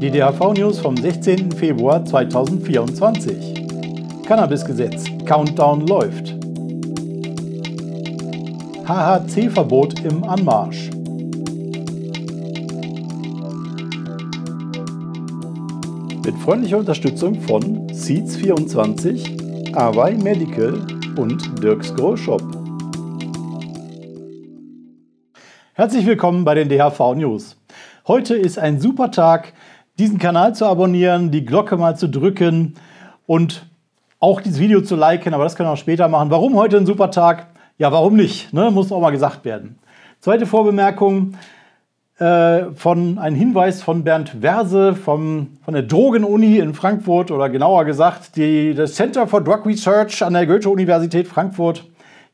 Die DHV-News vom 16. Februar 2024. Cannabisgesetz. Countdown läuft. HHC-Verbot im Anmarsch. Mit freundlicher Unterstützung von Seeds24, Awai Medical und Dirks Grow Shop. Herzlich willkommen bei den DHV News. Heute ist ein super Tag, diesen Kanal zu abonnieren, die Glocke mal zu drücken und auch dieses Video zu liken, aber das können wir auch später machen. Warum heute ein super Tag? Ja, warum nicht? Ne? Muss auch mal gesagt werden. Zweite Vorbemerkung äh, von ein Hinweis von Bernd Verse vom, von der Drogenuni in Frankfurt oder genauer gesagt die, das Center for Drug Research an der Goethe-Universität Frankfurt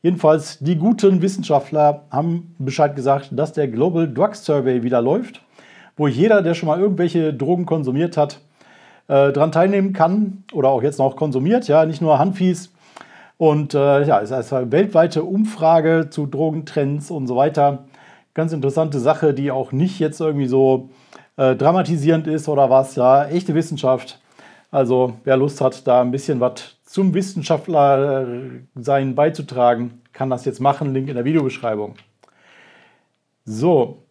Jedenfalls, die guten Wissenschaftler haben Bescheid gesagt, dass der Global Drug Survey wieder läuft, wo jeder, der schon mal irgendwelche Drogen konsumiert hat, äh, daran teilnehmen kann oder auch jetzt noch konsumiert, ja, nicht nur Handfies. Und äh, ja, es ist eine weltweite Umfrage zu Drogentrends und so weiter. Ganz interessante Sache, die auch nicht jetzt irgendwie so äh, dramatisierend ist oder was, ja, echte Wissenschaft. Also wer Lust hat, da ein bisschen was zum Wissenschaftler sein beizutragen, kann das jetzt machen. Link in der Videobeschreibung. So,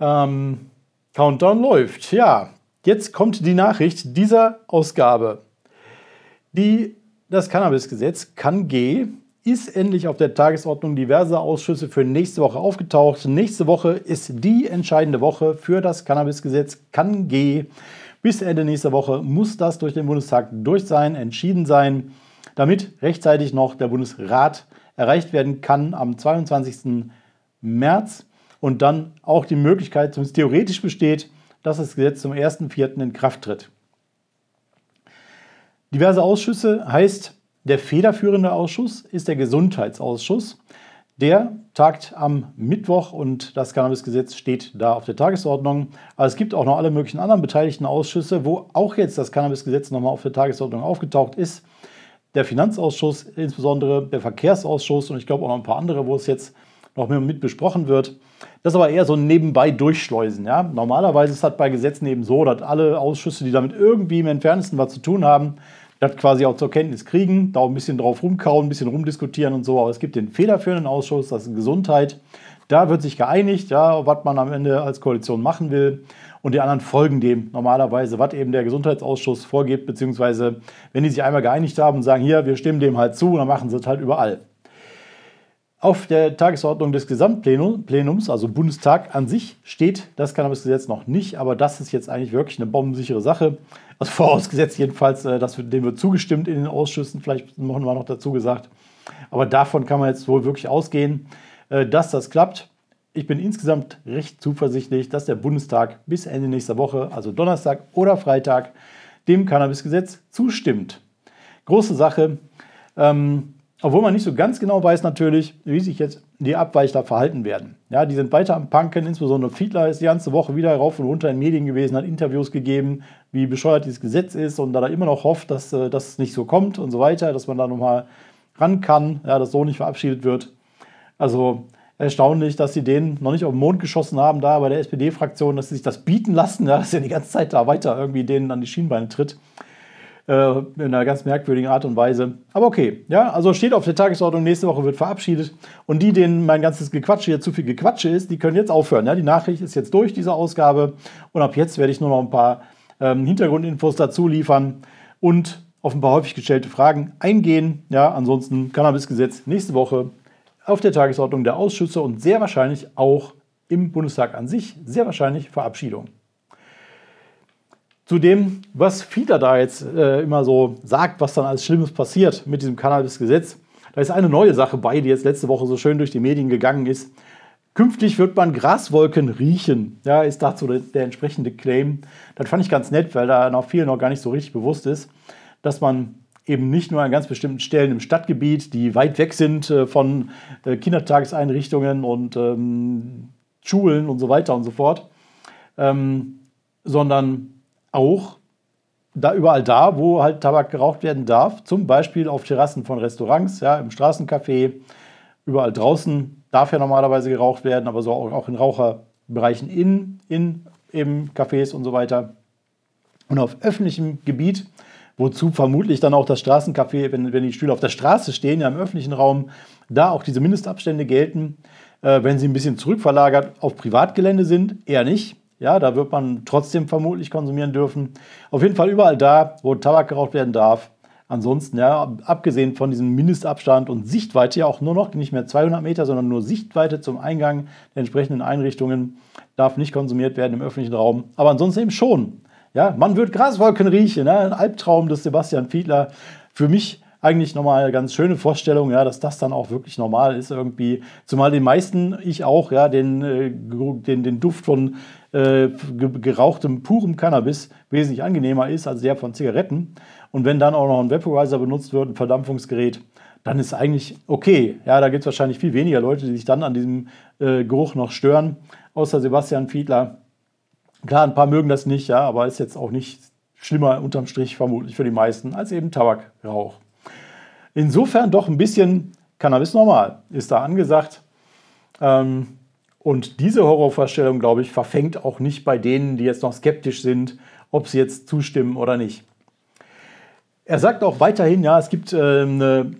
ähm, Countdown läuft. Ja, jetzt kommt die Nachricht dieser Ausgabe. Die, das Cannabisgesetz kann G ist endlich auf der Tagesordnung diverser Ausschüsse für nächste Woche aufgetaucht. Nächste Woche ist die entscheidende Woche für das Cannabisgesetz kann G. Bis Ende nächster Woche muss das durch den Bundestag durch sein, entschieden sein, damit rechtzeitig noch der Bundesrat erreicht werden kann am 22. März und dann auch die Möglichkeit, zumindest theoretisch besteht, dass das Gesetz zum 1.4. in Kraft tritt. Diverse Ausschüsse heißt, der federführende Ausschuss ist der Gesundheitsausschuss. Der tagt am Mittwoch und das Cannabisgesetz steht da auf der Tagesordnung. Aber es gibt auch noch alle möglichen anderen beteiligten Ausschüsse, wo auch jetzt das Cannabisgesetz nochmal auf der Tagesordnung aufgetaucht ist. Der Finanzausschuss, insbesondere der Verkehrsausschuss und ich glaube auch noch ein paar andere, wo es jetzt noch mit besprochen wird. Das ist aber eher so ein nebenbei durchschleusen. Ja? Normalerweise ist das bei Gesetzen eben so, dass alle Ausschüsse, die damit irgendwie im entferntesten was zu tun haben, das quasi auch zur Kenntnis kriegen, da auch ein bisschen drauf rumkauen, ein bisschen rumdiskutieren und so. Aber es gibt den federführenden Ausschuss, das ist Gesundheit. Da wird sich geeinigt, ja, was man am Ende als Koalition machen will. Und die anderen folgen dem normalerweise, was eben der Gesundheitsausschuss vorgibt, beziehungsweise wenn die sich einmal geeinigt haben und sagen, hier, wir stimmen dem halt zu, dann machen sie es halt überall. Auf der Tagesordnung des Gesamtplenums, also Bundestag an sich, steht das Cannabisgesetz noch nicht, aber das ist jetzt eigentlich wirklich eine bombensichere Sache. Also vorausgesetzt jedenfalls, äh, dass dem wird zugestimmt in den Ausschüssen, vielleicht machen wir noch dazu gesagt. Aber davon kann man jetzt wohl wirklich ausgehen, äh, dass das klappt. Ich bin insgesamt recht zuversichtlich, dass der Bundestag bis Ende nächster Woche, also Donnerstag oder Freitag, dem Cannabisgesetz zustimmt. Große Sache. Ähm, obwohl man nicht so ganz genau weiß natürlich, wie sich jetzt die Abweichler verhalten werden. Ja, die sind weiter am Punken, insbesondere Fiedler ist die ganze Woche wieder rauf und runter in Medien gewesen, hat Interviews gegeben, wie bescheuert dieses Gesetz ist und da er immer noch hofft, dass äh, das nicht so kommt und so weiter, dass man da nochmal ran kann, ja, dass so nicht verabschiedet wird. Also erstaunlich, dass sie den noch nicht auf den Mond geschossen haben, da bei der SPD-Fraktion, dass sie sich das bieten lassen, ja, dass er die ganze Zeit da weiter irgendwie denen an die Schienbeine tritt. Äh, in einer ganz merkwürdigen Art und Weise. Aber okay, ja, also steht auf der Tagesordnung, nächste Woche wird verabschiedet. Und die, denen mein ganzes Gequatsche hier zu viel Gequatsche ist, die können jetzt aufhören. Ja? Die Nachricht ist jetzt durch, diese Ausgabe. Und ab jetzt werde ich nur noch ein paar ähm, Hintergrundinfos dazu liefern und auf ein paar häufig gestellte Fragen eingehen. Ja, ansonsten Cannabisgesetz nächste Woche auf der Tagesordnung der Ausschüsse und sehr wahrscheinlich auch im Bundestag an sich, sehr wahrscheinlich Verabschiedung. Zu dem, was Fiedler da jetzt äh, immer so sagt, was dann als Schlimmes passiert mit diesem Cannabis-Gesetz. Da ist eine neue Sache bei, die jetzt letzte Woche so schön durch die Medien gegangen ist. Künftig wird man Graswolken riechen. Ja, ist dazu der, der entsprechende Claim. Das fand ich ganz nett, weil da noch vielen noch gar nicht so richtig bewusst ist, dass man eben nicht nur an ganz bestimmten Stellen im Stadtgebiet, die weit weg sind äh, von äh, Kindertageseinrichtungen und ähm, Schulen und so weiter und so fort, ähm, sondern auch da überall da, wo halt Tabak geraucht werden darf, zum Beispiel auf Terrassen von Restaurants, ja, im Straßencafé, überall draußen darf ja normalerweise geraucht werden, aber so auch, in Raucherbereichen in, in eben Cafés und so weiter. Und auf öffentlichem Gebiet, wozu vermutlich dann auch das Straßencafé, wenn, wenn die Stühle auf der Straße stehen, ja im öffentlichen Raum, da auch diese Mindestabstände gelten. Äh, wenn sie ein bisschen zurückverlagert auf Privatgelände sind, eher nicht. Ja, da wird man trotzdem vermutlich konsumieren dürfen. Auf jeden Fall überall da, wo Tabak geraucht werden darf. Ansonsten, ja, abgesehen von diesem Mindestabstand und Sichtweite, ja auch nur noch nicht mehr 200 Meter, sondern nur Sichtweite zum Eingang der entsprechenden Einrichtungen, darf nicht konsumiert werden im öffentlichen Raum. Aber ansonsten eben schon. Ja, man wird Graswolken riechen, ne? ein Albtraum des Sebastian Fiedler. Für mich eigentlich nochmal eine ganz schöne Vorstellung, ja, dass das dann auch wirklich normal ist irgendwie. Zumal den meisten, ich auch, ja, den, äh, den, den Duft von äh, gerauchtem, purem Cannabis wesentlich angenehmer ist als der von Zigaretten. Und wenn dann auch noch ein Vaporizer benutzt wird, ein Verdampfungsgerät, dann ist eigentlich okay. Ja, da gibt es wahrscheinlich viel weniger Leute, die sich dann an diesem äh, Geruch noch stören, außer Sebastian Fiedler. Klar, ein paar mögen das nicht, ja, aber ist jetzt auch nicht schlimmer unterm Strich vermutlich für die meisten als eben Tabakrauch. Insofern doch ein bisschen Cannabis normal ist da angesagt. Ähm, und diese Horrorvorstellung, glaube ich, verfängt auch nicht bei denen, die jetzt noch skeptisch sind, ob sie jetzt zustimmen oder nicht. Er sagt auch weiterhin, ja, es gibt äh, eine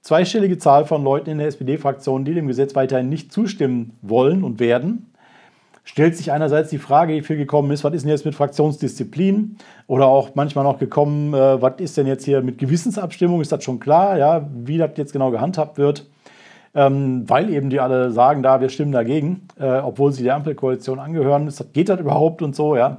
zweistellige Zahl von Leuten in der SPD-Fraktion, die dem Gesetz weiterhin nicht zustimmen wollen und werden stellt sich einerseits die Frage, wie viel gekommen ist, was ist denn jetzt mit Fraktionsdisziplin? Oder auch manchmal noch gekommen, äh, was ist denn jetzt hier mit Gewissensabstimmung? Ist das schon klar, ja, wie das jetzt genau gehandhabt wird? Ähm, weil eben die alle sagen, da, wir stimmen dagegen, äh, obwohl sie der Ampelkoalition angehören. Ist, geht das überhaupt und so, ja?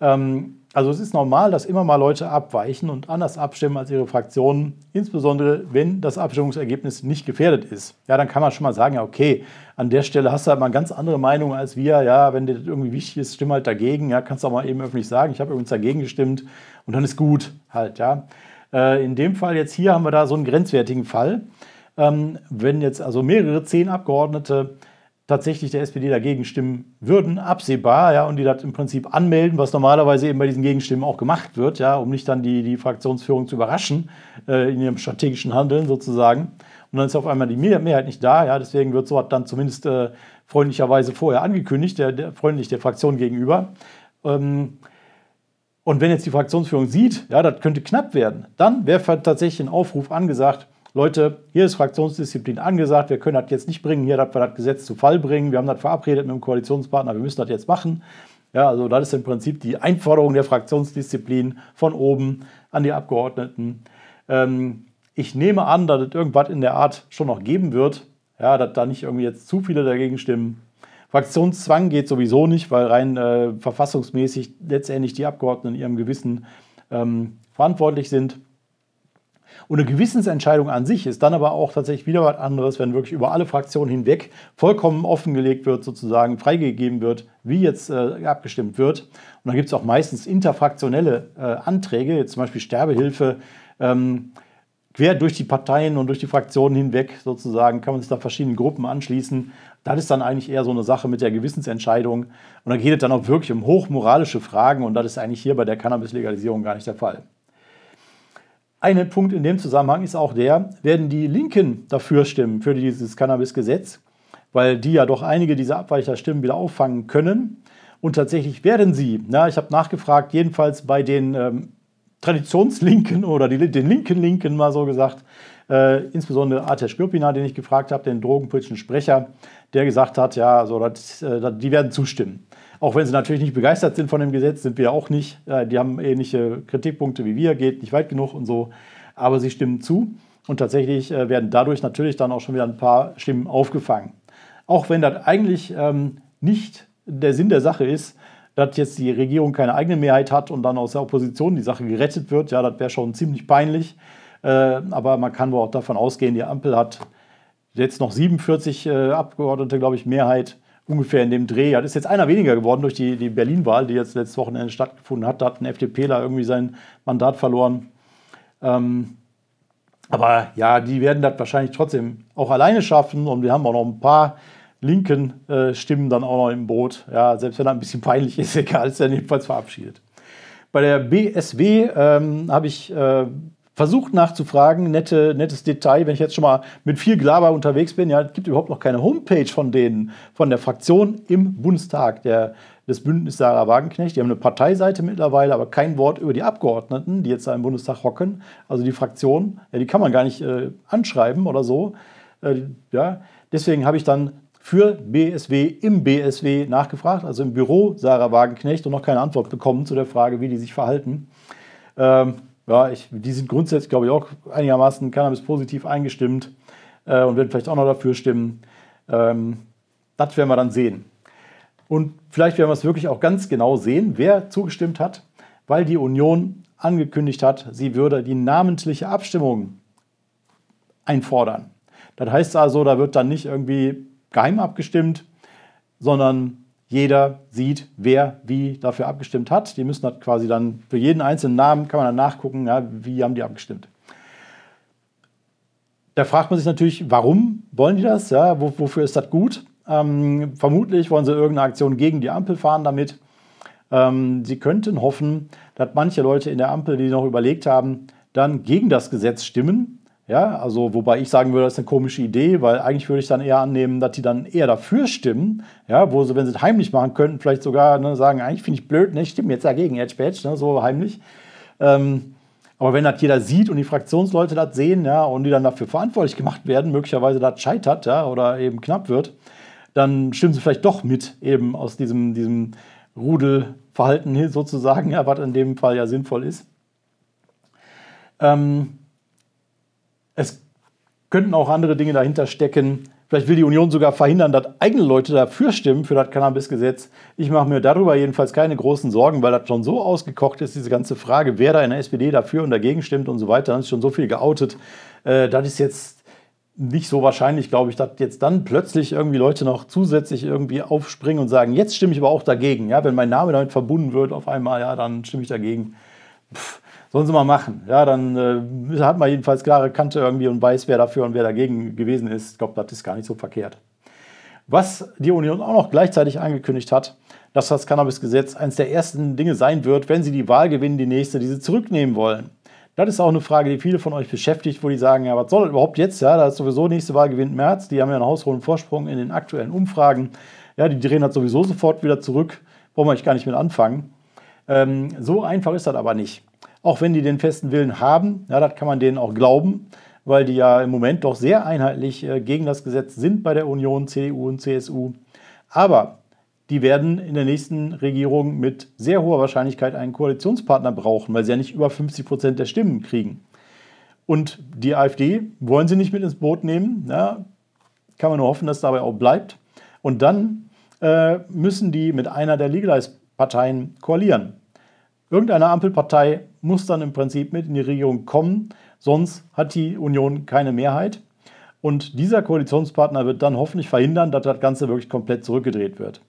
Ähm, also es ist normal, dass immer mal Leute abweichen und anders abstimmen als ihre Fraktionen, insbesondere wenn das Abstimmungsergebnis nicht gefährdet ist. Ja, dann kann man schon mal sagen, ja, okay, an der Stelle hast du halt mal eine ganz andere Meinung als wir. Ja, wenn dir das irgendwie wichtig ist, stimm halt dagegen. Ja, kannst du auch mal eben öffentlich sagen, ich habe übrigens dagegen gestimmt und dann ist gut halt, ja. Äh, in dem Fall jetzt hier haben wir da so einen grenzwertigen Fall. Ähm, wenn jetzt also mehrere zehn Abgeordnete tatsächlich der SPD dagegen stimmen würden, absehbar, ja, und die das im Prinzip anmelden, was normalerweise eben bei diesen Gegenstimmen auch gemacht wird, ja, um nicht dann die, die Fraktionsführung zu überraschen äh, in ihrem strategischen Handeln sozusagen. Und dann ist auf einmal die Mehrheit nicht da, ja, deswegen wird sowas dann zumindest äh, freundlicherweise vorher angekündigt, der, der, freundlich der Fraktion gegenüber. Ähm, und wenn jetzt die Fraktionsführung sieht, ja, das könnte knapp werden, dann wäre tatsächlich ein Aufruf angesagt, Leute, hier ist Fraktionsdisziplin angesagt, wir können das jetzt nicht bringen, hier, dass wir das Gesetz zu Fall bringen, wir haben das verabredet mit dem Koalitionspartner, wir müssen das jetzt machen. Ja, also das ist im Prinzip die Einforderung der Fraktionsdisziplin von oben an die Abgeordneten. Ähm, ich nehme an, dass es irgendwas in der Art schon noch geben wird, ja, dass da nicht irgendwie jetzt zu viele dagegen stimmen. Fraktionszwang geht sowieso nicht, weil rein äh, verfassungsmäßig letztendlich die Abgeordneten in ihrem Gewissen ähm, verantwortlich sind. Und eine Gewissensentscheidung an sich ist dann aber auch tatsächlich wieder was anderes, wenn wirklich über alle Fraktionen hinweg vollkommen offengelegt wird, sozusagen freigegeben wird, wie jetzt äh, abgestimmt wird. Und dann gibt es auch meistens interfraktionelle äh, Anträge, jetzt zum Beispiel Sterbehilfe. Ähm, quer durch die Parteien und durch die Fraktionen hinweg sozusagen kann man sich da verschiedenen Gruppen anschließen. Das ist dann eigentlich eher so eine Sache mit der Gewissensentscheidung. Und da geht es dann auch wirklich um hochmoralische Fragen und das ist eigentlich hier bei der Cannabis-Legalisierung gar nicht der Fall. Ein Punkt in dem Zusammenhang ist auch der, werden die Linken dafür stimmen, für dieses Cannabis-Gesetz, weil die ja doch einige dieser Abweicherstimmen wieder auffangen können. Und tatsächlich werden sie, na, ich habe nachgefragt, jedenfalls bei den ähm, Traditionslinken oder die, den linken Linken mal so gesagt, äh, insbesondere Atesh Gürpina, den ich gefragt habe, den drogenpolitischen Sprecher, der gesagt hat, ja, also das, äh, die werden zustimmen. Auch wenn sie natürlich nicht begeistert sind von dem Gesetz, sind wir auch nicht. Äh, die haben ähnliche Kritikpunkte wie wir, geht nicht weit genug und so. Aber sie stimmen zu und tatsächlich äh, werden dadurch natürlich dann auch schon wieder ein paar Stimmen aufgefangen. Auch wenn das eigentlich ähm, nicht der Sinn der Sache ist, dass jetzt die Regierung keine eigene Mehrheit hat und dann aus der Opposition die Sache gerettet wird. Ja, das wäre schon ziemlich peinlich. Äh, aber man kann wohl auch davon ausgehen, die Ampel hat jetzt noch 47 äh, Abgeordnete, glaube ich, Mehrheit ungefähr in dem Dreh. Das ist jetzt einer weniger geworden durch die, die Berlin-Wahl, die jetzt letztes Wochenende stattgefunden hat. Da hat ein FDPler irgendwie sein Mandat verloren. Ähm, aber ja, die werden das wahrscheinlich trotzdem auch alleine schaffen. Und wir haben auch noch ein paar linken äh, Stimmen dann auch noch im Boot. Ja, selbst wenn das ein bisschen peinlich ist, egal, ist er jedenfalls verabschiedet. Bei der BSW ähm, habe ich äh, versucht nachzufragen, nette, nettes Detail, wenn ich jetzt schon mal mit viel Glaber unterwegs bin, ja, es gibt überhaupt noch keine Homepage von denen, von der Fraktion im Bundestag, der, des Bündnisses Sarah Wagenknecht. Die haben eine Parteiseite mittlerweile, aber kein Wort über die Abgeordneten, die jetzt da im Bundestag hocken. Also die Fraktion, ja, die kann man gar nicht äh, anschreiben oder so. Äh, ja. Deswegen habe ich dann für BSW im BSW nachgefragt, also im Büro Sarah Wagenknecht und noch keine Antwort bekommen zu der Frage, wie die sich verhalten. Ähm, ja, ich, die sind grundsätzlich, glaube ich, auch einigermaßen Cannabis-positiv eingestimmt äh, und werden vielleicht auch noch dafür stimmen. Ähm, das werden wir dann sehen. Und vielleicht werden wir es wirklich auch ganz genau sehen, wer zugestimmt hat, weil die Union angekündigt hat, sie würde die namentliche Abstimmung einfordern. Das heißt also, da wird dann nicht irgendwie geheim abgestimmt, sondern jeder sieht, wer wie dafür abgestimmt hat. Die müssen das quasi dann für jeden einzelnen Namen kann man dann nachgucken, ja, wie haben die abgestimmt. Da fragt man sich natürlich, warum wollen die das? Ja, wofür ist das gut? Ähm, vermutlich wollen sie irgendeine Aktion gegen die Ampel fahren damit. Ähm, sie könnten hoffen, dass manche Leute in der Ampel, die noch überlegt haben, dann gegen das Gesetz stimmen ja, also wobei ich sagen würde, das ist eine komische Idee, weil eigentlich würde ich dann eher annehmen, dass die dann eher dafür stimmen, ja, wo sie, wenn sie es heimlich machen könnten, vielleicht sogar ne, sagen, eigentlich finde ich blöd, ne, ich stimme jetzt dagegen, Edge Badge, ne, so heimlich. Ähm, aber wenn das jeder sieht und die Fraktionsleute das sehen, ja, und die dann dafür verantwortlich gemacht werden, möglicherweise das scheitert, ja, oder eben knapp wird, dann stimmen sie vielleicht doch mit, eben aus diesem, diesem Rudelverhalten sozusagen, ja, was in dem Fall ja sinnvoll ist. Ähm, es könnten auch andere Dinge dahinter stecken. Vielleicht will die Union sogar verhindern, dass eigene Leute dafür stimmen, für das Cannabis-Gesetz. Ich mache mir darüber jedenfalls keine großen Sorgen, weil das schon so ausgekocht ist, diese ganze Frage, wer da in der SPD dafür und dagegen stimmt und so weiter. Dann ist schon so viel geoutet. Äh, das ist jetzt nicht so wahrscheinlich, glaube ich, dass jetzt dann plötzlich irgendwie Leute noch zusätzlich irgendwie aufspringen und sagen, jetzt stimme ich aber auch dagegen. Ja, wenn mein Name damit verbunden wird auf einmal, ja, dann stimme ich dagegen. Pff Sollen sie mal machen. Ja, dann äh, hat man jedenfalls klare Kante irgendwie und weiß, wer dafür und wer dagegen gewesen ist. Ich glaube, das ist gar nicht so verkehrt. Was die Union auch noch gleichzeitig angekündigt hat, dass das Cannabis-Gesetz eines der ersten Dinge sein wird, wenn sie die Wahl gewinnen, die nächste, die sie zurücknehmen wollen. Das ist auch eine Frage, die viele von euch beschäftigt, wo die sagen, ja, was soll das überhaupt jetzt? Ja, da ist sowieso nächste Wahl gewinnt März, die haben ja einen haushohen Vorsprung in den aktuellen Umfragen. Ja, die drehen das sowieso sofort wieder zurück, brauchen wir eigentlich gar nicht mit anfangen. Ähm, so einfach ist das aber nicht auch wenn die den festen Willen haben. Ja, das kann man denen auch glauben, weil die ja im Moment doch sehr einheitlich äh, gegen das Gesetz sind bei der Union, CDU und CSU. Aber die werden in der nächsten Regierung mit sehr hoher Wahrscheinlichkeit einen Koalitionspartner brauchen, weil sie ja nicht über 50 Prozent der Stimmen kriegen. Und die AfD wollen sie nicht mit ins Boot nehmen. Ja, kann man nur hoffen, dass dabei auch bleibt. Und dann äh, müssen die mit einer der Legalize-Parteien koalieren. Irgendeine Ampelpartei muss dann im Prinzip mit in die Regierung kommen, sonst hat die Union keine Mehrheit. Und dieser Koalitionspartner wird dann hoffentlich verhindern, dass das Ganze wirklich komplett zurückgedreht wird.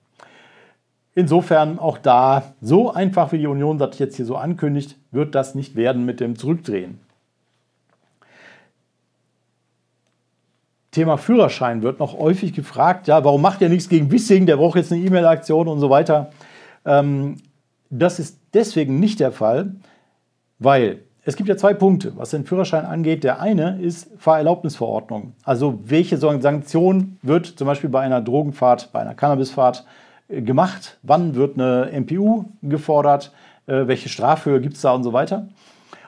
Insofern auch da, so einfach wie die Union das jetzt hier so ankündigt, wird das nicht werden mit dem Zurückdrehen. Thema Führerschein wird noch häufig gefragt, ja, warum macht ihr nichts gegen Wissing, der braucht jetzt eine E-Mail-Aktion und so weiter. Ähm, das ist deswegen nicht der Fall, weil es gibt ja zwei Punkte, was den Führerschein angeht. Der eine ist Fahrerlaubnisverordnung. Also welche Sanktion wird zum Beispiel bei einer Drogenfahrt, bei einer Cannabisfahrt äh, gemacht? Wann wird eine MPU gefordert? Äh, welche Strafhöhe gibt es da und so weiter?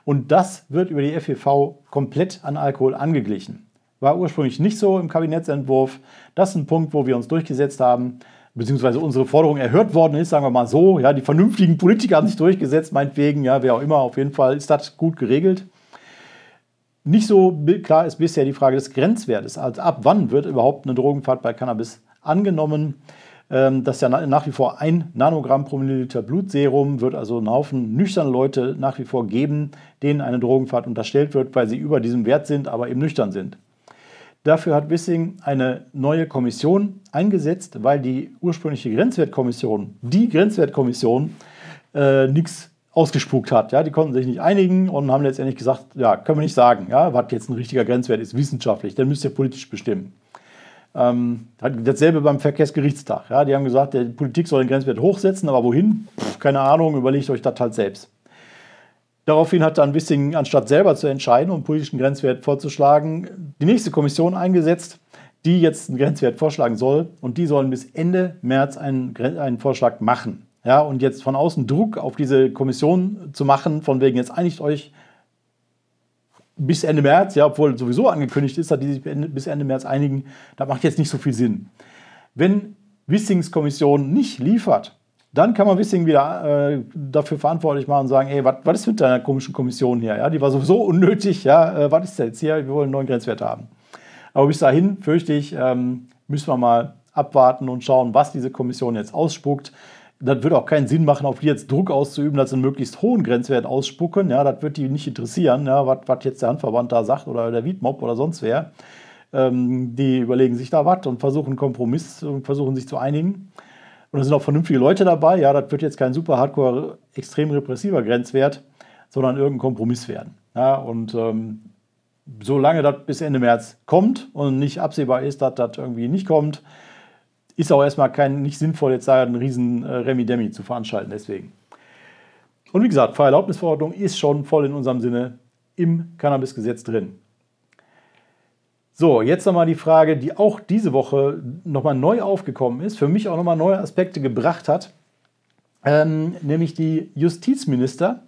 Und das wird über die FEV komplett an Alkohol angeglichen. War ursprünglich nicht so im Kabinettsentwurf. Das ist ein Punkt, wo wir uns durchgesetzt haben beziehungsweise unsere Forderung erhört worden ist, sagen wir mal so. Ja, die vernünftigen Politiker haben sich durchgesetzt, meinetwegen, ja, wer auch immer, auf jeden Fall ist das gut geregelt. Nicht so klar ist bisher die Frage des Grenzwertes. Also ab wann wird überhaupt eine Drogenfahrt bei Cannabis angenommen? Ähm, das ist ja nach wie vor ein Nanogramm pro Milliliter Blutserum, wird also einen Haufen nüchterne Leute nach wie vor geben, denen eine Drogenfahrt unterstellt wird, weil sie über diesem Wert sind, aber eben nüchtern sind. Dafür hat Wissing eine neue Kommission eingesetzt, weil die ursprüngliche Grenzwertkommission, die Grenzwertkommission, äh, nichts ausgespuckt hat. Ja, die konnten sich nicht einigen und haben letztendlich gesagt, ja, können wir nicht sagen, ja, was jetzt ein richtiger Grenzwert ist, wissenschaftlich, dann müsst ihr politisch bestimmen. Ähm, dasselbe beim Verkehrsgerichtstag. Ja, die haben gesagt, die Politik soll den Grenzwert hochsetzen, aber wohin? Pff, keine Ahnung, überlegt euch das halt selbst. Daraufhin hat dann Wissing, anstatt selber zu entscheiden und politischen Grenzwert vorzuschlagen, die nächste Kommission eingesetzt, die jetzt einen Grenzwert vorschlagen soll und die sollen bis Ende März einen, einen Vorschlag machen. Ja, und jetzt von außen Druck auf diese Kommission zu machen, von wegen jetzt einigt euch bis Ende März, ja, obwohl sowieso angekündigt ist, dass die sich bis Ende März einigen, das macht jetzt nicht so viel Sinn. Wenn Wissings Kommission nicht liefert, dann kann man Wissing wieder äh, dafür verantwortlich machen und sagen, ey, was ist mit deiner komischen Kommission hier? Ja, die war sowieso unnötig, ja, äh, was ist denn jetzt hier? Wir wollen einen neuen Grenzwert haben. Aber bis dahin, fürchte ich, ähm, müssen wir mal abwarten und schauen, was diese Kommission jetzt ausspuckt. Das wird auch keinen Sinn machen, auf die jetzt Druck auszuüben, dass sie einen möglichst hohen Grenzwert ausspucken. Ja, das wird die nicht interessieren, ja, was, was jetzt der Handverband da sagt oder der Wiedmob oder sonst wer. Ähm, die überlegen sich da was und versuchen Kompromiss und versuchen sich zu einigen. Und da sind auch vernünftige Leute dabei. Ja, das wird jetzt kein super hardcore, extrem repressiver Grenzwert, sondern irgendein Kompromiss werden. Ja, und ähm, solange das bis Ende März kommt und nicht absehbar ist, dass das irgendwie nicht kommt, ist auch erstmal kein, nicht sinnvoll, jetzt da einen riesen äh, Remi-Demi zu veranstalten. Deswegen. Und wie gesagt, Fahrerlaubnisverordnung ist schon voll in unserem Sinne im Cannabisgesetz drin. So, jetzt nochmal die Frage, die auch diese Woche nochmal neu aufgekommen ist, für mich auch nochmal neue Aspekte gebracht hat, ähm, nämlich die Justizminister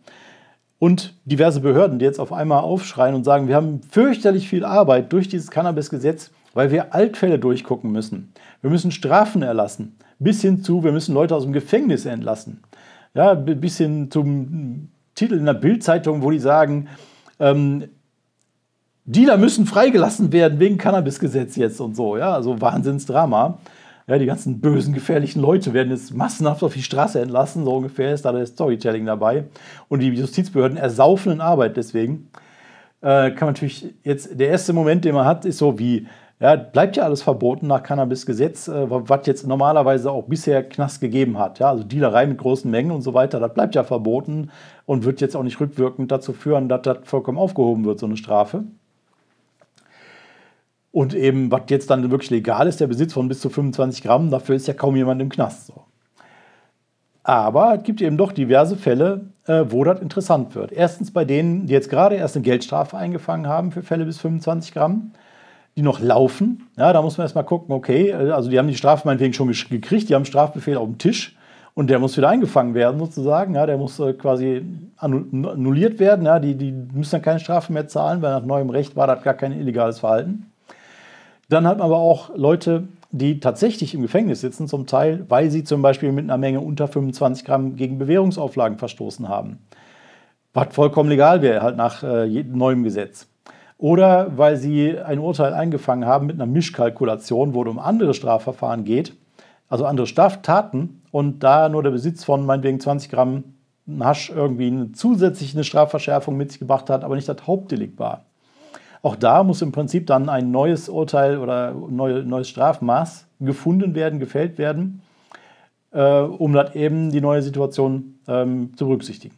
und diverse Behörden, die jetzt auf einmal aufschreien und sagen, wir haben fürchterlich viel Arbeit durch dieses Cannabis-Gesetz, weil wir Altfälle durchgucken müssen. Wir müssen Strafen erlassen, bis hin zu, wir müssen Leute aus dem Gefängnis entlassen. Ja, bis hin zum Titel in der Bildzeitung, wo die sagen, ähm, Dealer müssen freigelassen werden wegen Cannabis-Gesetz jetzt und so. Ja, also Wahnsinnsdrama. Ja, die ganzen bösen, gefährlichen Leute werden jetzt massenhaft auf die Straße entlassen. So ungefähr ist da das Storytelling dabei. Und die Justizbehörden ersaufen in Arbeit deswegen. Äh, kann man natürlich jetzt, der erste Moment, den man hat, ist so wie, ja, bleibt ja alles verboten nach Cannabis-Gesetz, äh, was jetzt normalerweise auch bisher Knast gegeben hat. Ja, also Dealerei mit großen Mengen und so weiter, das bleibt ja verboten und wird jetzt auch nicht rückwirkend dazu führen, dass das vollkommen aufgehoben wird, so eine Strafe. Und eben, was jetzt dann wirklich legal ist, der Besitz von bis zu 25 Gramm, dafür ist ja kaum jemand im Knast. So. Aber es gibt eben doch diverse Fälle, äh, wo das interessant wird. Erstens bei denen, die jetzt gerade erst eine Geldstrafe eingefangen haben für Fälle bis 25 Gramm, die noch laufen. Ja, da muss man erstmal gucken, okay, äh, also die haben die Strafe meinetwegen schon gekriegt, die haben Strafbefehl auf dem Tisch und der muss wieder eingefangen werden sozusagen. Ja, der muss äh, quasi annulliert werden. Ja, die, die müssen dann keine Strafe mehr zahlen, weil nach neuem Recht war das gar kein illegales Verhalten. Dann hat man aber auch Leute, die tatsächlich im Gefängnis sitzen, zum Teil, weil sie zum Beispiel mit einer Menge unter 25 Gramm gegen Bewährungsauflagen verstoßen haben. Was vollkommen legal wäre, halt nach äh, neuem Gesetz. Oder weil sie ein Urteil eingefangen haben mit einer Mischkalkulation, wo es um andere Strafverfahren geht, also andere Straftaten, und da nur der Besitz von meinetwegen 20 Gramm Hasch irgendwie eine zusätzliche Strafverschärfung mit sich gebracht hat, aber nicht das Hauptdelikt war. Auch da muss im Prinzip dann ein neues Urteil oder ein neues Strafmaß gefunden werden, gefällt werden, äh, um dann eben die neue Situation ähm, zu berücksichtigen.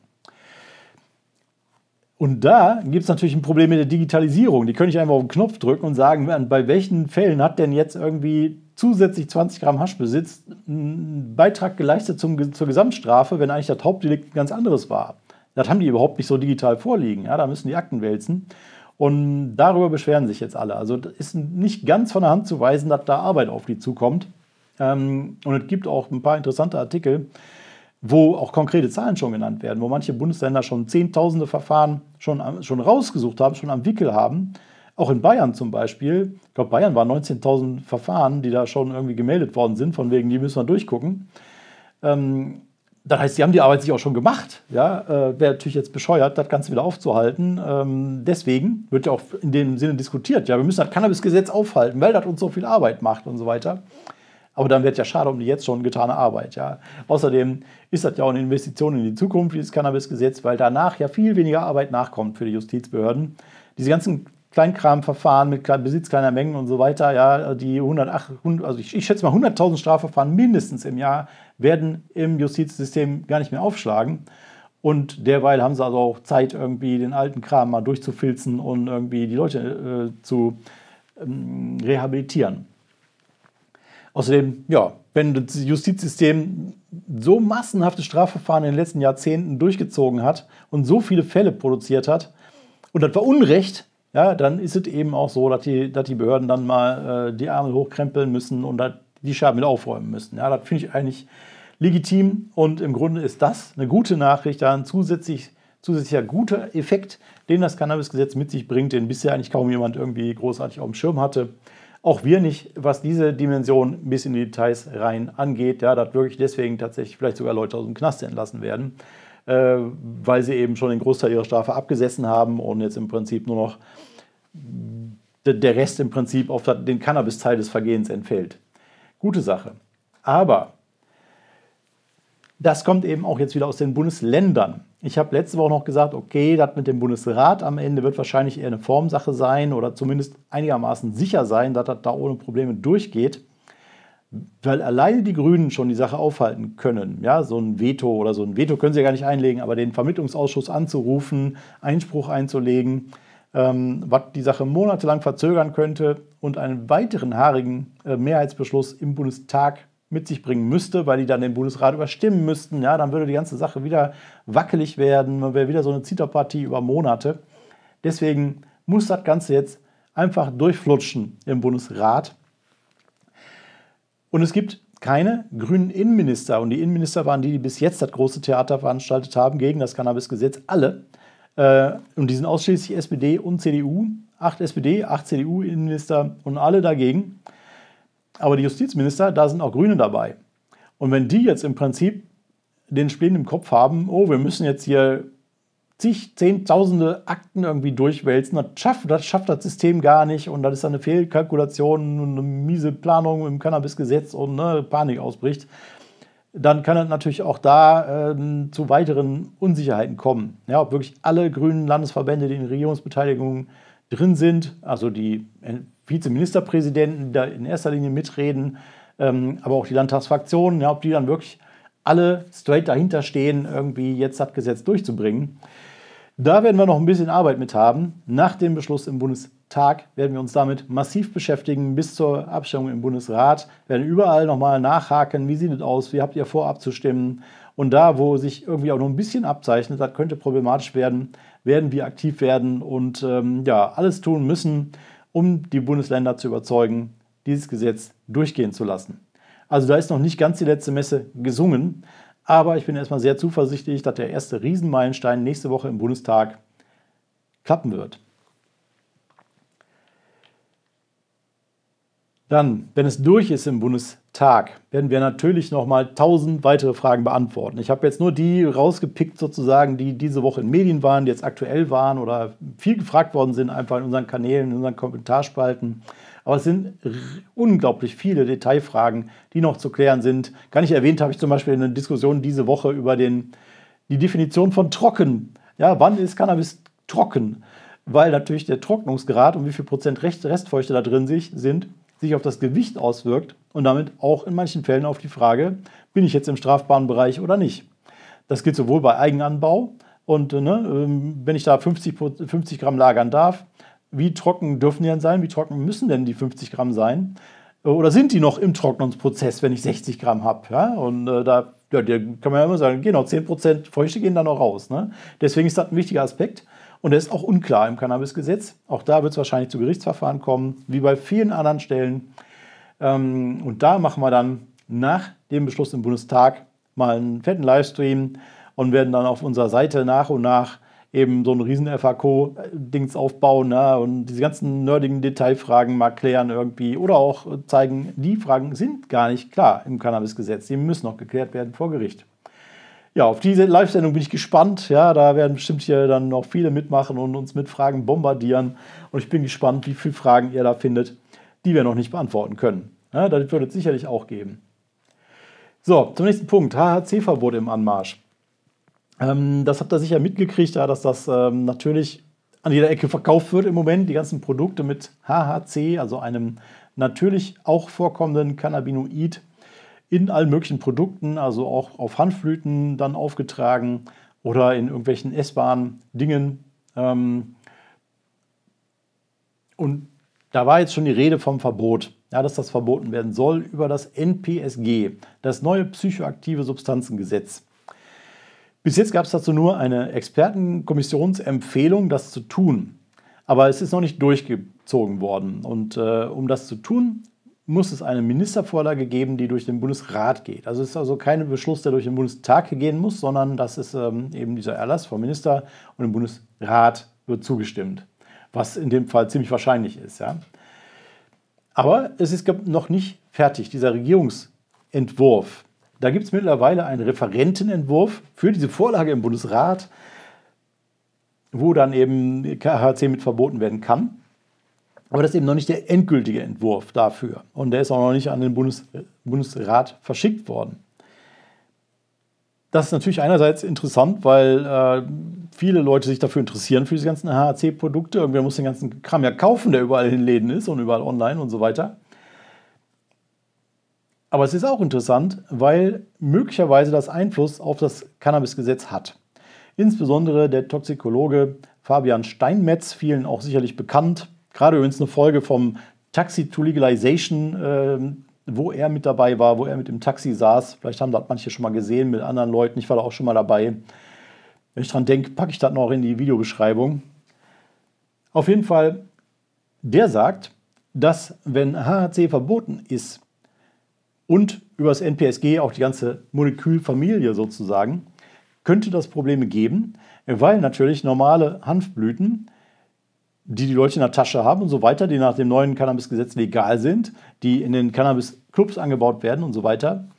Und da gibt es natürlich ein Problem mit der Digitalisierung. Die könnte ich einfach auf den Knopf drücken und sagen, bei welchen Fällen hat denn jetzt irgendwie zusätzlich 20 Gramm Haschbesitz einen Beitrag geleistet zum, zur Gesamtstrafe, wenn eigentlich das Hauptdelikt ein ganz anderes war. Das haben die überhaupt nicht so digital vorliegen. Ja, da müssen die Akten wälzen. Und darüber beschweren sich jetzt alle. Also ist nicht ganz von der Hand zu weisen, dass da Arbeit auf die zukommt. Ähm, und es gibt auch ein paar interessante Artikel, wo auch konkrete Zahlen schon genannt werden, wo manche Bundesländer schon Zehntausende Verfahren schon, schon rausgesucht haben, schon am Wickel haben. Auch in Bayern zum Beispiel, ich glaube, Bayern waren 19.000 Verfahren, die da schon irgendwie gemeldet worden sind, von wegen, die müssen wir durchgucken. Ähm, das heißt, sie haben die Arbeit sich auch schon gemacht. Ja, äh, wäre natürlich jetzt bescheuert, das Ganze wieder aufzuhalten. Ähm, deswegen wird ja auch in dem Sinne diskutiert. Ja, wir müssen das Cannabis-Gesetz aufhalten, weil das uns so viel Arbeit macht und so weiter. Aber dann wird ja schade um die jetzt schon getane Arbeit. Ja. Außerdem ist das ja auch eine Investition in die Zukunft, dieses Cannabis-Gesetz, weil danach ja viel weniger Arbeit nachkommt für die Justizbehörden. Diese ganzen Kleinkramverfahren mit Besitz kleiner Mengen und so weiter, ja, die 108, also ich, ich schätze mal 100.000 Strafverfahren mindestens im Jahr werden im Justizsystem gar nicht mehr aufschlagen. Und derweil haben sie also auch Zeit, irgendwie den alten Kram mal durchzufilzen und irgendwie die Leute äh, zu ähm, rehabilitieren. Außerdem, ja, wenn das Justizsystem so massenhafte Strafverfahren in den letzten Jahrzehnten durchgezogen hat und so viele Fälle produziert hat, und das war Unrecht, ja, dann ist es eben auch so, dass die, dass die Behörden dann mal äh, die Arme hochkrempeln müssen und die Scherben wieder aufräumen müssen. Ja, das finde ich eigentlich legitim und im Grunde ist das eine gute Nachricht, da ein zusätzlich, zusätzlicher guter Effekt, den das Cannabisgesetz mit sich bringt, den bisher eigentlich kaum jemand irgendwie großartig auf dem Schirm hatte. Auch wir nicht, was diese Dimension bis in die Details rein angeht, ja, dass wirklich deswegen tatsächlich vielleicht sogar Leute aus dem Knast entlassen werden, äh, weil sie eben schon den Großteil ihrer Strafe abgesessen haben und jetzt im Prinzip nur noch der Rest im Prinzip auf den Cannabis-Teil des Vergehens entfällt. Gute Sache. Aber das kommt eben auch jetzt wieder aus den Bundesländern. Ich habe letzte Woche noch gesagt, okay, das mit dem Bundesrat am Ende wird wahrscheinlich eher eine Formsache sein oder zumindest einigermaßen sicher sein, dass das da ohne Probleme durchgeht, weil alleine die Grünen schon die Sache aufhalten können. Ja, so ein Veto oder so ein Veto können sie ja gar nicht einlegen, aber den Vermittlungsausschuss anzurufen, Einspruch einzulegen, ähm, was die Sache monatelang verzögern könnte und einen weiteren haarigen äh, Mehrheitsbeschluss im Bundestag mit sich bringen müsste, weil die dann den Bundesrat überstimmen müssten. Ja, dann würde die ganze Sache wieder wackelig werden. Man wäre wieder so eine Zitterpartie über Monate. Deswegen muss das Ganze jetzt einfach durchflutschen im Bundesrat. Und es gibt keine grünen Innenminister. Und die Innenminister waren die, die bis jetzt das große Theater veranstaltet haben gegen das Cannabisgesetz. Alle. Äh, und die sind ausschließlich SPD und CDU. Acht SPD, acht CDU-Innenminister und alle dagegen. Aber die Justizminister, da sind auch Grüne dabei. Und wenn die jetzt im Prinzip den Spleen im Kopf haben, oh, wir müssen jetzt hier zig, zehntausende Akten irgendwie durchwälzen, das schafft, das schafft das System gar nicht und das ist eine Fehlkalkulation, eine miese Planung im Cannabisgesetz und ne, Panik ausbricht, dann kann es natürlich auch da ähm, zu weiteren Unsicherheiten kommen. Ja, ob wirklich alle grünen Landesverbände, die in Regierungsbeteiligung drin sind, also die Vizeministerpräsidenten, die da in erster Linie mitreden, ähm, aber auch die Landtagsfraktionen, ja, ob die dann wirklich alle straight dahinter stehen, irgendwie jetzt das Gesetz durchzubringen. Da werden wir noch ein bisschen Arbeit mit haben. Nach dem Beschluss im Bundestag werden wir uns damit massiv beschäftigen, bis zur Abstimmung im Bundesrat. Wir werden überall nochmal nachhaken, wie sieht es aus, wie habt ihr vor abzustimmen. Und da, wo sich irgendwie auch noch ein bisschen abzeichnet, das könnte problematisch werden, werden wir aktiv werden und ähm, ja, alles tun müssen, um die Bundesländer zu überzeugen, dieses Gesetz durchgehen zu lassen. Also da ist noch nicht ganz die letzte Messe gesungen, aber ich bin erstmal sehr zuversichtlich, dass der erste Riesenmeilenstein nächste Woche im Bundestag klappen wird. Dann, wenn es durch ist im Bundestag, werden wir natürlich nochmal tausend weitere Fragen beantworten. Ich habe jetzt nur die rausgepickt, sozusagen, die diese Woche in Medien waren, die jetzt aktuell waren oder viel gefragt worden sind, einfach in unseren Kanälen, in unseren Kommentarspalten. Aber es sind unglaublich viele Detailfragen, die noch zu klären sind. Gar nicht erwähnt habe ich zum Beispiel eine Diskussion diese Woche über den, die Definition von trocken. Ja, wann ist Cannabis trocken? Weil natürlich der Trocknungsgrad und wie viel Prozent Restfeuchte da drin sind, sich auf das Gewicht auswirkt und damit auch in manchen Fällen auf die Frage, bin ich jetzt im strafbaren Bereich oder nicht. Das gilt sowohl bei Eigenanbau und ne, ähm, wenn ich da 50, 50 Gramm lagern darf, wie trocken dürfen die denn sein, wie trocken müssen denn die 50 Gramm sein? Oder sind die noch im Trocknungsprozess, wenn ich 60 Gramm habe? Ja? Und äh, da ja, kann man ja immer sagen, genau, 10% Feuchte gehen da noch raus. Ne? Deswegen ist das ein wichtiger Aspekt. Und der ist auch unklar im Cannabisgesetz. Auch da wird es wahrscheinlich zu Gerichtsverfahren kommen, wie bei vielen anderen Stellen. Ähm, und da machen wir dann nach dem Beschluss im Bundestag mal einen fetten Livestream und werden dann auf unserer Seite nach und nach eben so ein riesen FAQ-Dings aufbauen ne? und diese ganzen nerdigen Detailfragen mal klären irgendwie oder auch zeigen, die Fragen sind gar nicht klar im Cannabisgesetz. Die müssen noch geklärt werden vor Gericht ja, auf diese Live-Sendung bin ich gespannt. Ja, da werden bestimmt hier dann noch viele mitmachen und uns mit Fragen bombardieren. Und ich bin gespannt, wie viele Fragen ihr da findet, die wir noch nicht beantworten können. Ja, das wird es sicherlich auch geben. So, zum nächsten Punkt. HHC-Verbot im Anmarsch. Ähm, das habt ihr sicher mitgekriegt, ja, dass das ähm, natürlich an jeder Ecke verkauft wird im Moment. Die ganzen Produkte mit HHC, also einem natürlich auch vorkommenden Cannabinoid, in allen möglichen Produkten, also auch auf Handflüten dann aufgetragen oder in irgendwelchen essbaren Dingen. Ähm, und da war jetzt schon die Rede vom Verbot, ja, dass das verboten werden soll über das NPSG, das neue psychoaktive Substanzengesetz. Bis jetzt gab es dazu nur eine Expertenkommissionsempfehlung, das zu tun. aber es ist noch nicht durchgezogen worden. Und äh, um das zu tun, muss es eine Ministervorlage geben, die durch den Bundesrat geht. Also es ist also kein Beschluss, der durch den Bundestag gehen muss, sondern das ist ähm, eben dieser Erlass vom Minister und dem Bundesrat wird zugestimmt, was in dem Fall ziemlich wahrscheinlich ist. Ja. Aber es ist noch nicht fertig, dieser Regierungsentwurf. Da gibt es mittlerweile einen Referentenentwurf für diese Vorlage im Bundesrat, wo dann eben KHC mit verboten werden kann. Aber das ist eben noch nicht der endgültige Entwurf dafür. Und der ist auch noch nicht an den Bundes Bundesrat verschickt worden. Das ist natürlich einerseits interessant, weil äh, viele Leute sich dafür interessieren, für diese ganzen HAC-Produkte. Irgendwer muss den ganzen Kram ja kaufen, der überall in Läden ist und überall online und so weiter. Aber es ist auch interessant, weil möglicherweise das Einfluss auf das Cannabisgesetz hat. Insbesondere der Toxikologe Fabian Steinmetz, vielen auch sicherlich bekannt, Gerade übrigens eine Folge vom Taxi to Legalization, äh, wo er mit dabei war, wo er mit dem Taxi saß. Vielleicht haben das manche schon mal gesehen mit anderen Leuten. Ich war da auch schon mal dabei. Wenn ich dran denke, packe ich das noch in die Videobeschreibung. Auf jeden Fall, der sagt, dass wenn HHC verboten ist und über das NPSG auch die ganze Molekülfamilie sozusagen, könnte das Probleme geben, weil natürlich normale Hanfblüten die die Leute in der Tasche haben und so weiter, die nach dem neuen Cannabisgesetz legal sind, die in den Cannabis-Clubs angebaut werden und so weiter,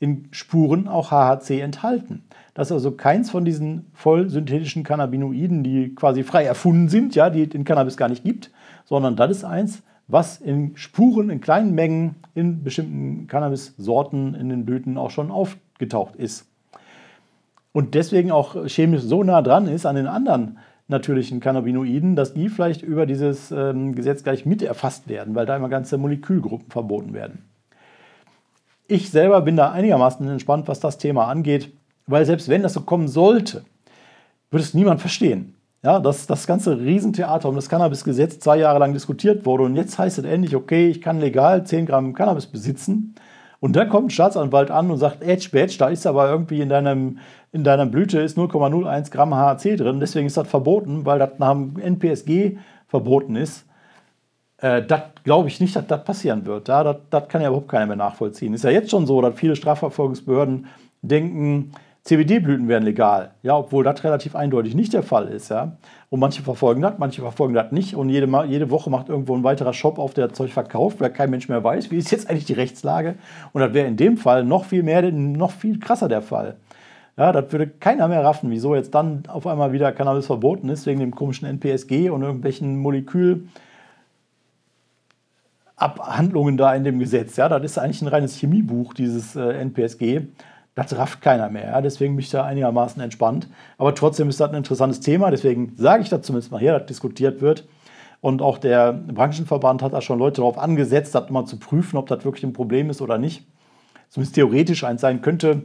in Spuren auch HHC enthalten. Das ist also keins von diesen voll synthetischen Cannabinoiden, die quasi frei erfunden sind, ja, die den Cannabis gar nicht gibt, sondern das ist eins, was in Spuren, in kleinen Mengen in bestimmten Cannabis-Sorten, in den Blüten auch schon aufgetaucht ist. Und deswegen auch chemisch so nah dran ist an den anderen natürlichen Cannabinoiden, dass die vielleicht über dieses ähm, Gesetz gleich mit erfasst werden, weil da immer ganze Molekülgruppen verboten werden. Ich selber bin da einigermaßen entspannt, was das Thema angeht, weil selbst wenn das so kommen sollte, würde es niemand verstehen. Ja, dass das ganze Riesentheater um das Cannabisgesetz zwei Jahre lang diskutiert wurde und jetzt heißt es endlich, okay, ich kann legal 10 Gramm Cannabis besitzen. Und dann kommt ein Staatsanwalt an und sagt, Edge, Badge, da ist aber irgendwie in deinem in deiner Blüte ist 0,01 Gramm HAC drin, deswegen ist das verboten, weil das nach dem NPSG verboten ist. Äh, das glaube ich nicht, dass das passieren wird. Ja, das, kann ja überhaupt keiner mehr nachvollziehen. Ist ja jetzt schon so, dass viele Strafverfolgungsbehörden denken, CBD-Blüten wären legal. Ja, obwohl das relativ eindeutig nicht der Fall ist. Ja. Und manche verfolgen das, manche verfolgen das nicht. Und jede, jede Woche macht irgendwo ein weiterer Shop auf, der Zeug verkauft, weil kein Mensch mehr weiß, wie ist jetzt eigentlich die Rechtslage. Und das wäre in dem Fall noch viel mehr, noch viel krasser der Fall. Ja, das würde keiner mehr raffen, wieso jetzt dann auf einmal wieder Cannabis verboten ist, wegen dem komischen NPSG und irgendwelchen Molekülabhandlungen da in dem Gesetz. Ja, das ist eigentlich ein reines Chemiebuch, dieses äh, NPSG. Das rafft keiner mehr. Ja? Deswegen bin ich da einigermaßen entspannt. Aber trotzdem ist das ein interessantes Thema. Deswegen sage ich das zumindest mal hier, dass diskutiert wird. Und auch der Branchenverband hat da schon Leute darauf angesetzt, das mal zu prüfen, ob das wirklich ein Problem ist oder nicht. Zumindest theoretisch eins sein könnte.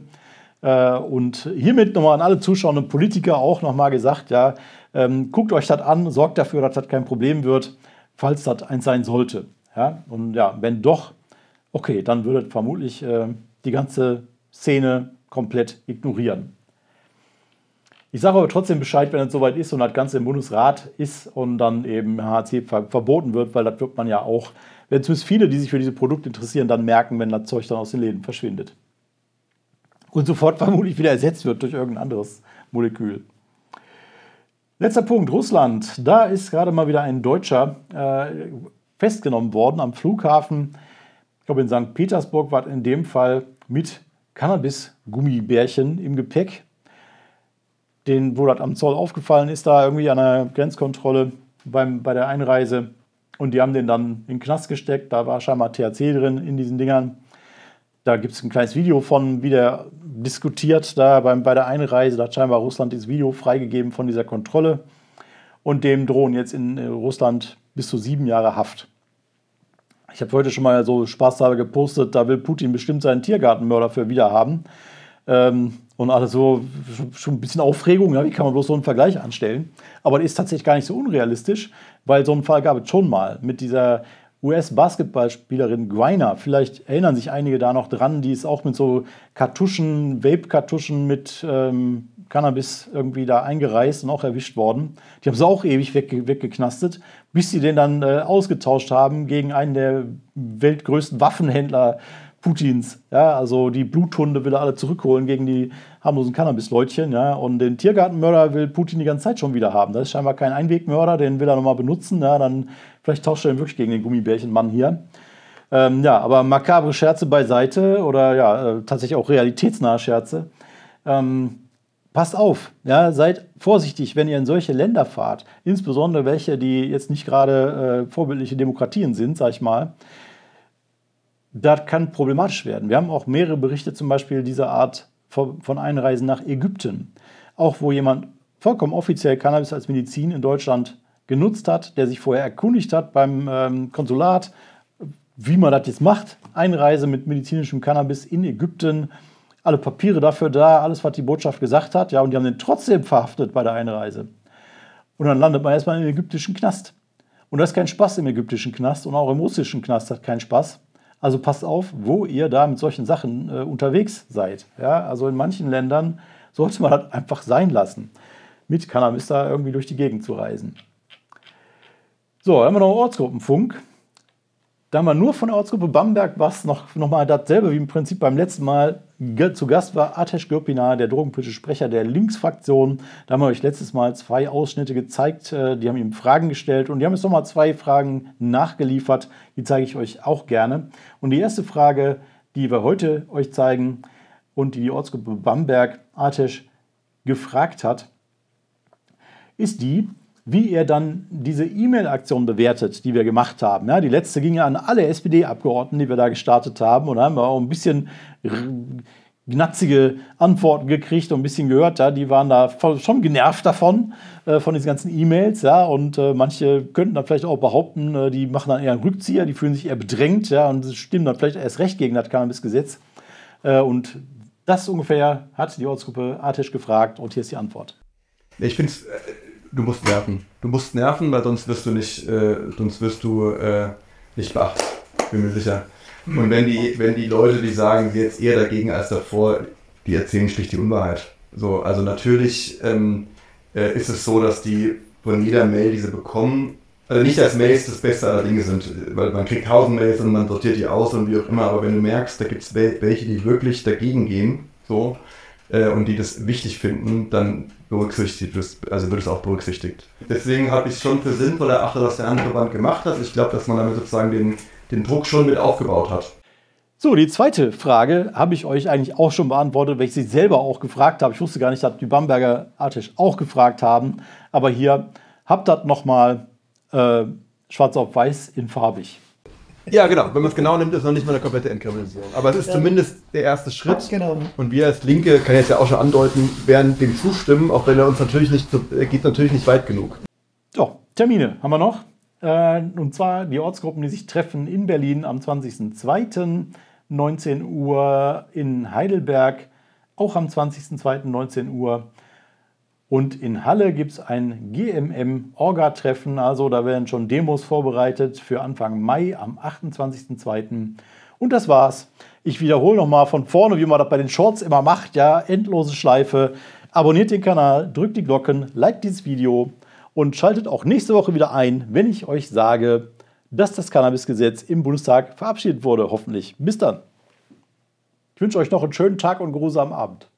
Äh, und hiermit nochmal an alle Zuschauer und Politiker auch nochmal gesagt, ja, ähm, guckt euch das an, sorgt dafür, dass das kein Problem wird, falls das eins sein sollte. Ja, und ja, wenn doch, okay, dann würdet vermutlich äh, die ganze Szene komplett ignorieren. Ich sage aber trotzdem Bescheid, wenn es soweit ist und das Ganze im Bundesrat ist und dann eben HC ver verboten wird, weil das wird man ja auch, wenn zumindest viele, die sich für diese Produkte interessieren, dann merken, wenn das Zeug dann aus den Läden verschwindet und sofort vermutlich wieder ersetzt wird durch irgendein anderes Molekül. Letzter Punkt, Russland. Da ist gerade mal wieder ein Deutscher äh, festgenommen worden am Flughafen. Ich glaube, in St. Petersburg war in dem Fall mit Cannabis-Gummibärchen im Gepäck. Den, wo das am Zoll aufgefallen ist, da irgendwie an der Grenzkontrolle beim, bei der Einreise. Und die haben den dann in den Knast gesteckt. Da war scheinbar THC drin in diesen Dingern. Da gibt es ein kleines Video von, wie der diskutiert da beim, bei der Einreise. Da hat scheinbar Russland dieses Video freigegeben von dieser Kontrolle. Und dem drohen jetzt in Russland bis zu sieben Jahre Haft. Ich habe heute schon mal so spaßhalber gepostet, da will Putin bestimmt seinen Tiergartenmörder für wiederhaben. Ähm, und alles so schon ein bisschen Aufregung, ja, wie kann man bloß so einen Vergleich anstellen? Aber das ist tatsächlich gar nicht so unrealistisch, weil so einen Fall gab es schon mal mit dieser US-Basketballspielerin Griner. Vielleicht erinnern sich einige da noch dran, die ist auch mit so Kartuschen, Vape-Kartuschen mit ähm, Cannabis irgendwie da eingereist und auch erwischt worden. Die haben sie auch ewig wegge weggeknastet, bis sie den dann äh, ausgetauscht haben gegen einen der weltgrößten Waffenhändler Putins. Ja, also die Bluthunde will er alle zurückholen gegen die harmlosen Cannabis-Leutchen. Ja, und den Tiergartenmörder will Putin die ganze Zeit schon wieder haben. Das ist scheinbar kein Einwegmörder, den will er nochmal benutzen. Ja, dann vielleicht tauscht er ihn wirklich gegen den Gummibärchenmann hier. Ähm, ja, aber makabre Scherze beiseite oder ja, äh, tatsächlich auch realitätsnahe Scherze. Ähm, passt auf, ja, seid vorsichtig, wenn ihr in solche Länder fahrt, insbesondere welche, die jetzt nicht gerade äh, vorbildliche Demokratien sind, sag ich mal. Das kann problematisch werden. Wir haben auch mehrere Berichte zum Beispiel dieser Art von Einreisen nach Ägypten. Auch wo jemand vollkommen offiziell Cannabis als Medizin in Deutschland genutzt hat, der sich vorher erkundigt hat beim ähm, Konsulat, wie man das jetzt macht. Einreise mit medizinischem Cannabis in Ägypten, alle Papiere dafür da, alles, was die Botschaft gesagt hat. Ja, und die haben den trotzdem verhaftet bei der Einreise. Und dann landet man erstmal im ägyptischen Knast. Und das ist kein Spaß im ägyptischen Knast und auch im russischen Knast hat keinen Spaß. Also passt auf, wo ihr da mit solchen Sachen äh, unterwegs seid. Ja, also in manchen Ländern sollte man das einfach sein lassen, mit Cannabis da irgendwie durch die Gegend zu reisen. So, dann haben wir noch Ortsgruppenfunk. Da haben wir nur von der Ortsgruppe Bamberg was noch, noch mal dasselbe wie im Prinzip beim letzten Mal. Zu Gast war Atesh Gürpina, der drogenpolitische Sprecher der Linksfraktion. Da haben wir euch letztes Mal zwei Ausschnitte gezeigt. Äh, die haben ihm Fragen gestellt und die haben jetzt nochmal zwei Fragen nachgeliefert. Die zeige ich euch auch gerne. Und die erste Frage, die wir heute euch zeigen und die die Ortsgruppe Bamberg Atesh gefragt hat, ist die, wie er dann diese E-Mail-Aktion bewertet, die wir gemacht haben. Ja, die letzte ging ja an alle SPD-Abgeordneten, die wir da gestartet haben. Und da haben wir auch ein bisschen gnatzige Antworten gekriegt und ein bisschen gehört. Ja, die waren da schon genervt davon, äh, von diesen ganzen E-Mails. Ja, und äh, manche könnten dann vielleicht auch behaupten, äh, die machen dann eher einen Rückzieher, die fühlen sich eher bedrängt ja, und stimmen dann vielleicht erst recht gegen das Cannabis-Gesetz. Äh, und das ungefähr hat die Ortsgruppe Artisch gefragt und hier ist die Antwort. Ich finde es äh, du musst nerven. Du musst nerven, weil sonst wirst du nicht, äh, sonst wirst du äh, nicht beachtet. Bin mir sicher. Und wenn die, wenn die Leute, die sagen, sie jetzt eher dagegen als davor, die erzählen schlicht die Unwahrheit. So, also natürlich ähm, äh, ist es so, dass die von jeder Mail, die sie bekommen, also nicht, dass Mails das Beste aller Dinge sind, weil man kriegt tausend Mails und man sortiert die aus und wie auch immer, aber wenn du merkst, da gibt es welche, die wirklich dagegen gehen, so, äh, und die das wichtig finden, dann berücksichtigt wird, also wird es auch berücksichtigt. Deswegen habe ich es schon für sinnvoll erachtet, was der andere Verband gemacht hat. Ich glaube, dass man damit sozusagen den, den Druck schon mit aufgebaut hat. So, die zweite Frage habe ich euch eigentlich auch schon beantwortet, weil ich sie selber auch gefragt habe. Ich wusste gar nicht, dass die Bamberger Artisch auch gefragt haben. Aber hier habt ihr nochmal äh, schwarz auf weiß in farbig. Ja, genau. Wenn man es genau nimmt, ist es noch nicht mal eine komplette Entkriminalisierung. Aber es ist ja. zumindest der erste Schritt. Genau. Und wir als Linke, kann ich jetzt ja auch schon andeuten, werden dem zustimmen, auch wenn er uns natürlich nicht, geht natürlich nicht weit genug. So, Termine haben wir noch. Äh, und zwar die Ortsgruppen, die sich treffen in Berlin am 20.02. 19 Uhr, in Heidelberg auch am 20.02. 19 Uhr und in Halle gibt es ein GMM-Orga-Treffen, also da werden schon Demos vorbereitet für Anfang Mai am 28.02. Und das war's. Ich wiederhole nochmal von vorne, wie man das bei den Shorts immer macht, ja, endlose Schleife. Abonniert den Kanal, drückt die Glocken, liked dieses Video und schaltet auch nächste Woche wieder ein, wenn ich euch sage, dass das Cannabis-Gesetz im Bundestag verabschiedet wurde, hoffentlich. Bis dann. Ich wünsche euch noch einen schönen Tag und geruhsamen Abend.